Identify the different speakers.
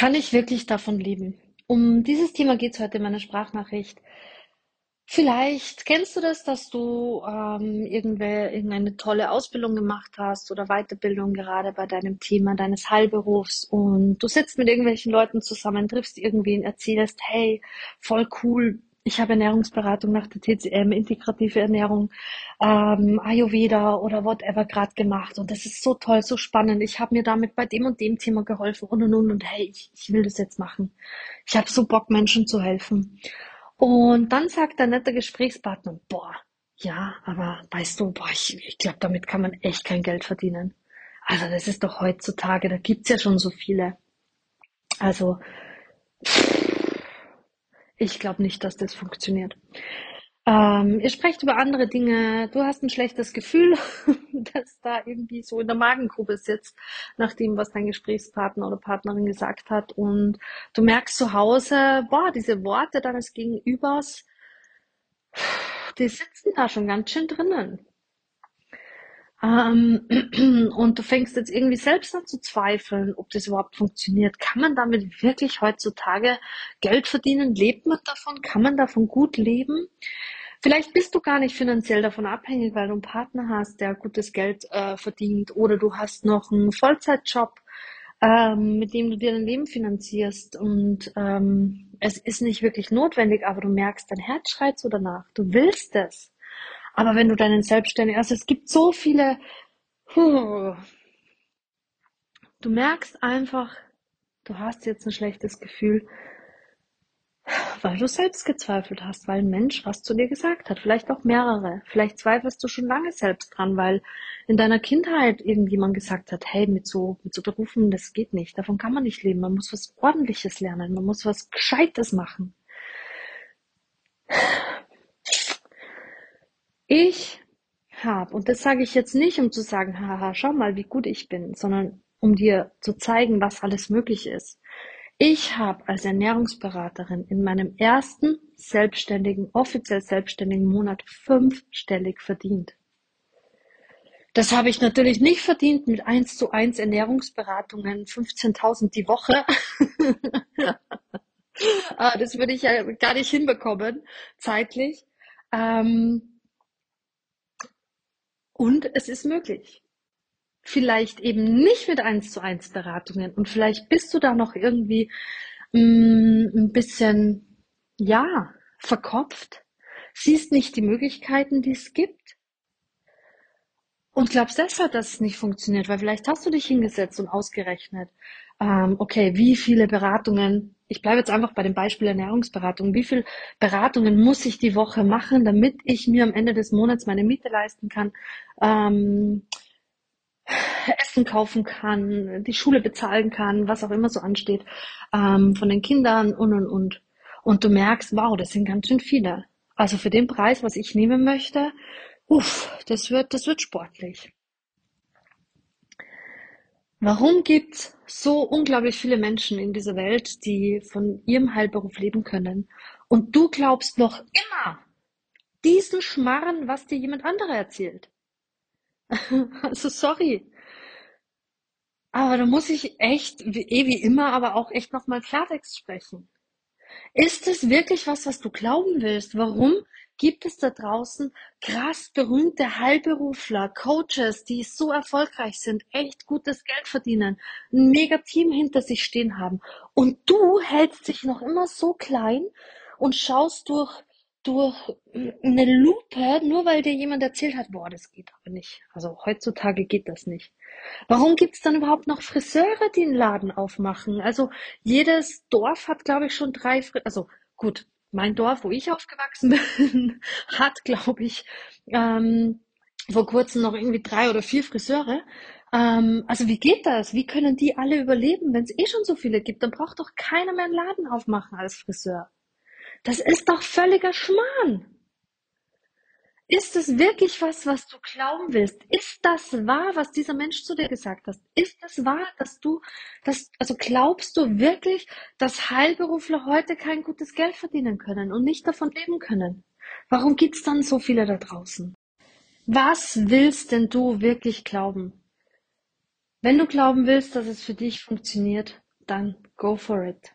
Speaker 1: Kann ich wirklich davon leben? Um dieses Thema geht es heute in meiner Sprachnachricht. Vielleicht kennst du das, dass du ähm, irgendwer, irgendeine tolle Ausbildung gemacht hast oder Weiterbildung gerade bei deinem Thema deines Heilberufs und du sitzt mit irgendwelchen Leuten zusammen, triffst irgendwen, erzählst, hey, voll cool, ich habe Ernährungsberatung nach der TCM, integrative Ernährung, ähm, Ayurveda oder whatever gerade gemacht und das ist so toll, so spannend. Ich habe mir damit bei dem und dem Thema geholfen und und und und hey, ich, ich will das jetzt machen. Ich habe so Bock, Menschen zu helfen. Und dann sagt der nette Gesprächspartner, boah, ja, aber weißt du, boah, ich, ich glaube, damit kann man echt kein Geld verdienen. Also das ist doch heutzutage, da gibt's ja schon so viele. Also ich glaube nicht, dass das funktioniert. Ähm, ihr sprecht über andere Dinge. Du hast ein schlechtes Gefühl, dass da irgendwie so in der Magengrube sitzt, nach dem, was dein Gesprächspartner oder Partnerin gesagt hat. Und du merkst zu Hause, boah, diese Worte deines Gegenübers, die sitzen da schon ganz schön drinnen. Ähm, und du fängst jetzt irgendwie selbst an zu zweifeln, ob das überhaupt funktioniert. Kann man damit wirklich heutzutage Geld verdienen? Lebt man davon? Kann man davon gut leben? Vielleicht bist du gar nicht finanziell davon abhängig, weil du einen Partner hast, der gutes Geld äh, verdient oder du hast noch einen Vollzeitjob, ähm, mit dem du dir dein Leben finanzierst und ähm, es ist nicht wirklich notwendig, aber du merkst, dein Herz schreit so danach. Du willst es. Aber wenn du deinen Selbstständigen, also es gibt so viele, huh, du merkst einfach, du hast jetzt ein schlechtes Gefühl, weil du selbst gezweifelt hast, weil ein Mensch was zu dir gesagt hat, vielleicht auch mehrere. Vielleicht zweifelst du schon lange selbst dran, weil in deiner Kindheit irgendjemand gesagt hat, hey, mit so, mit so Berufen, das geht nicht, davon kann man nicht leben, man muss was Ordentliches lernen, man muss was Gescheites machen. Ich habe, und das sage ich jetzt nicht, um zu sagen, haha, schau mal, wie gut ich bin, sondern um dir zu zeigen, was alles möglich ist. Ich habe als Ernährungsberaterin in meinem ersten selbstständigen, offiziell selbstständigen Monat fünfstellig verdient. Das habe ich natürlich nicht verdient mit 1 zu 1 Ernährungsberatungen, 15.000 die Woche. Ah, das würde ich ja gar nicht hinbekommen, zeitlich. Ähm, und es ist möglich. Vielleicht eben nicht mit eins zu eins Beratungen. Und vielleicht bist du da noch irgendwie mh, mm, ein bisschen, ja, verkopft, siehst nicht die Möglichkeiten, die es gibt. Und glaubst deshalb, dass es nicht funktioniert, weil vielleicht hast du dich hingesetzt und ausgerechnet, ähm, okay, wie viele Beratungen, ich bleibe jetzt einfach bei dem Beispiel Ernährungsberatung, wie viele Beratungen muss ich die Woche machen, damit ich mir am Ende des Monats meine Miete leisten kann, ähm, Essen kaufen kann, die Schule bezahlen kann, was auch immer so ansteht, ähm, von den Kindern und und und. Und du merkst, wow, das sind ganz schön viele. Also für den Preis, was ich nehmen möchte, uff, das wird, das wird sportlich. Warum gibt's so unglaublich viele Menschen in dieser Welt, die von ihrem Heilberuf leben können? Und du glaubst noch immer diesen Schmarren, was dir jemand anderer erzählt. also sorry. Aber da muss ich echt, eh wie immer, aber auch echt nochmal Klartext sprechen. Ist es wirklich was, was du glauben willst? Warum gibt es da draußen krass berühmte Heilberufler, Coaches, die so erfolgreich sind, echt gutes Geld verdienen, ein mega Team hinter sich stehen haben. Und du hältst dich noch immer so klein und schaust durch, durch eine Lupe, nur weil dir jemand erzählt hat, boah, das geht aber nicht. Also heutzutage geht das nicht. Warum gibt es dann überhaupt noch Friseure, die einen Laden aufmachen? Also jedes Dorf hat, glaube ich, schon drei, Fri also gut, mein Dorf, wo ich aufgewachsen bin, hat, glaube ich, ähm, vor kurzem noch irgendwie drei oder vier Friseure. Ähm, also wie geht das? Wie können die alle überleben, wenn es eh schon so viele gibt? Dann braucht doch keiner mehr einen Laden aufmachen als Friseur. Das ist doch völliger Schmarrn. Ist es wirklich was, was du glauben willst? Ist das wahr, was dieser Mensch zu dir gesagt hat? Ist es wahr, dass du, dass, also glaubst du wirklich, dass Heilberufler heute kein gutes Geld verdienen können und nicht davon leben können? Warum gibt's dann so viele da draußen? Was willst denn du wirklich glauben? Wenn du glauben willst, dass es für dich funktioniert, dann go for it.